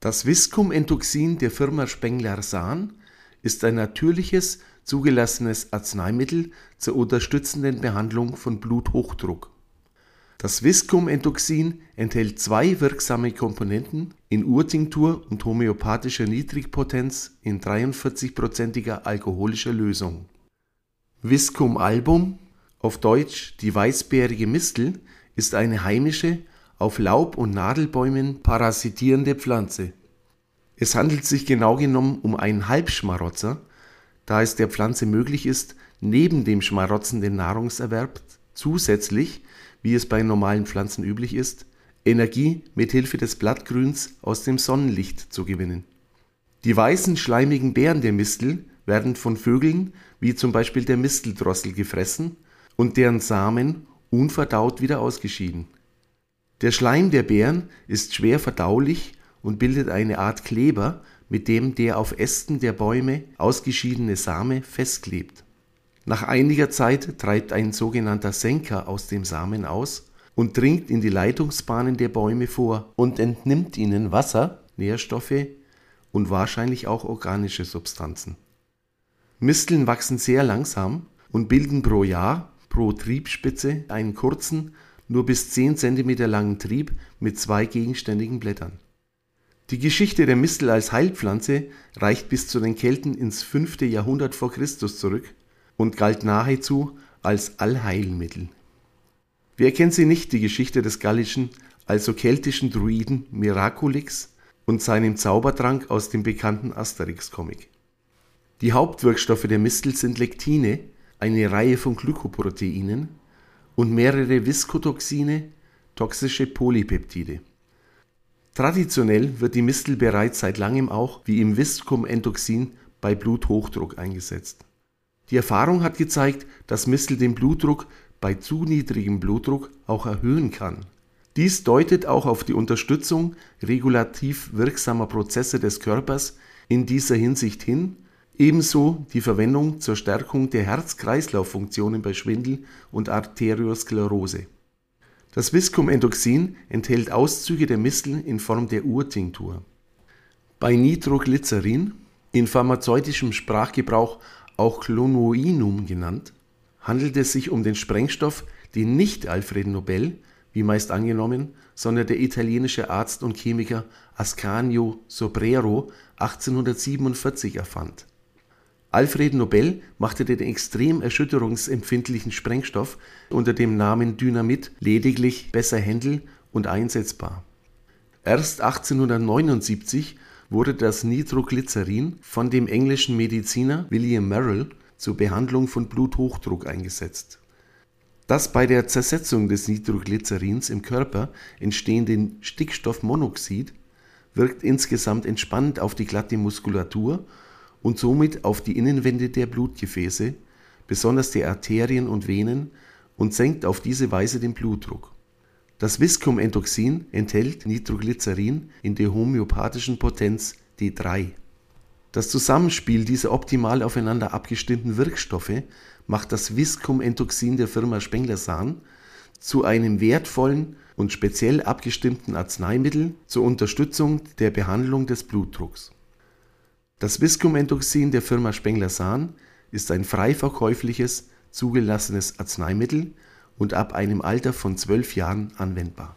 Das Viscumentoxin der Firma Spengler-Sahn ist ein natürliches, zugelassenes Arzneimittel zur unterstützenden Behandlung von Bluthochdruck. Das Viscumentoxin enthält zwei wirksame Komponenten in Urtinktur und homöopathischer Niedrigpotenz in 43-prozentiger alkoholischer Lösung. Viscum album, auf Deutsch die weißbeerige Mistel, ist eine heimische, auf Laub und Nadelbäumen parasitierende Pflanze. Es handelt sich genau genommen um einen Halbschmarotzer, da es der Pflanze möglich ist, neben dem schmarotzenden Nahrungserwerb zusätzlich, wie es bei normalen Pflanzen üblich ist, Energie mit Hilfe des Blattgrüns aus dem Sonnenlicht zu gewinnen. Die weißen schleimigen Beeren der Mistel werden von Vögeln wie zum Beispiel der Misteldrossel gefressen und deren Samen unverdaut wieder ausgeschieden. Der Schleim der Beeren ist schwer verdaulich und bildet eine Art Kleber, mit dem der auf Ästen der Bäume ausgeschiedene Same festklebt. Nach einiger Zeit treibt ein sogenannter Senker aus dem Samen aus und dringt in die Leitungsbahnen der Bäume vor und entnimmt ihnen Wasser, Nährstoffe und wahrscheinlich auch organische Substanzen. Misteln wachsen sehr langsam und bilden pro Jahr pro Triebspitze einen kurzen nur bis 10 cm langen Trieb mit zwei gegenständigen Blättern. Die Geschichte der Mistel als Heilpflanze reicht bis zu den Kelten ins 5. Jahrhundert vor Christus zurück und galt nahezu als Allheilmittel. Wer kennt sie nicht, die Geschichte des gallischen, also keltischen Druiden Miraculix und seinem Zaubertrank aus dem bekannten Asterix-Comic? Die Hauptwirkstoffe der Mistel sind Lektine, eine Reihe von Glykoproteinen, und mehrere Viskotoxine, toxische Polypeptide. Traditionell wird die Mistel bereits seit langem auch wie im Viscum-Entoxin bei Bluthochdruck eingesetzt. Die Erfahrung hat gezeigt, dass Mistel den Blutdruck bei zu niedrigem Blutdruck auch erhöhen kann. Dies deutet auch auf die Unterstützung regulativ wirksamer Prozesse des Körpers in dieser Hinsicht hin Ebenso die Verwendung zur Stärkung der Herz-Kreislauf-Funktionen bei Schwindel und Arteriosklerose. Das Viscumentoxin enthält Auszüge der Mistel in Form der Urtinktur. Bei Nitroglycerin, in pharmazeutischem Sprachgebrauch auch Clonoinum genannt, handelt es sich um den Sprengstoff, den nicht Alfred Nobel, wie meist angenommen, sondern der italienische Arzt und Chemiker Ascanio Sobrero 1847 erfand Alfred Nobel machte den extrem erschütterungsempfindlichen Sprengstoff unter dem Namen Dynamit lediglich besser händel und einsetzbar. Erst 1879 wurde das Nitroglycerin von dem englischen Mediziner William Merrill zur Behandlung von Bluthochdruck eingesetzt. Das bei der Zersetzung des Nitroglycerins im Körper entstehende Stickstoffmonoxid wirkt insgesamt entspannend auf die glatte Muskulatur und somit auf die Innenwände der Blutgefäße, besonders der Arterien und Venen, und senkt auf diese Weise den Blutdruck. Das Viscumentoxin enthält Nitroglycerin in der homöopathischen Potenz D3. Das Zusammenspiel dieser optimal aufeinander abgestimmten Wirkstoffe macht das Viscumentoxin der Firma Spengler-Sahn zu einem wertvollen und speziell abgestimmten Arzneimittel zur Unterstützung der Behandlung des Blutdrucks das Viscumentoxin der Firma Spengler-Sahn ist ein frei verkäufliches, zugelassenes Arzneimittel und ab einem Alter von zwölf Jahren anwendbar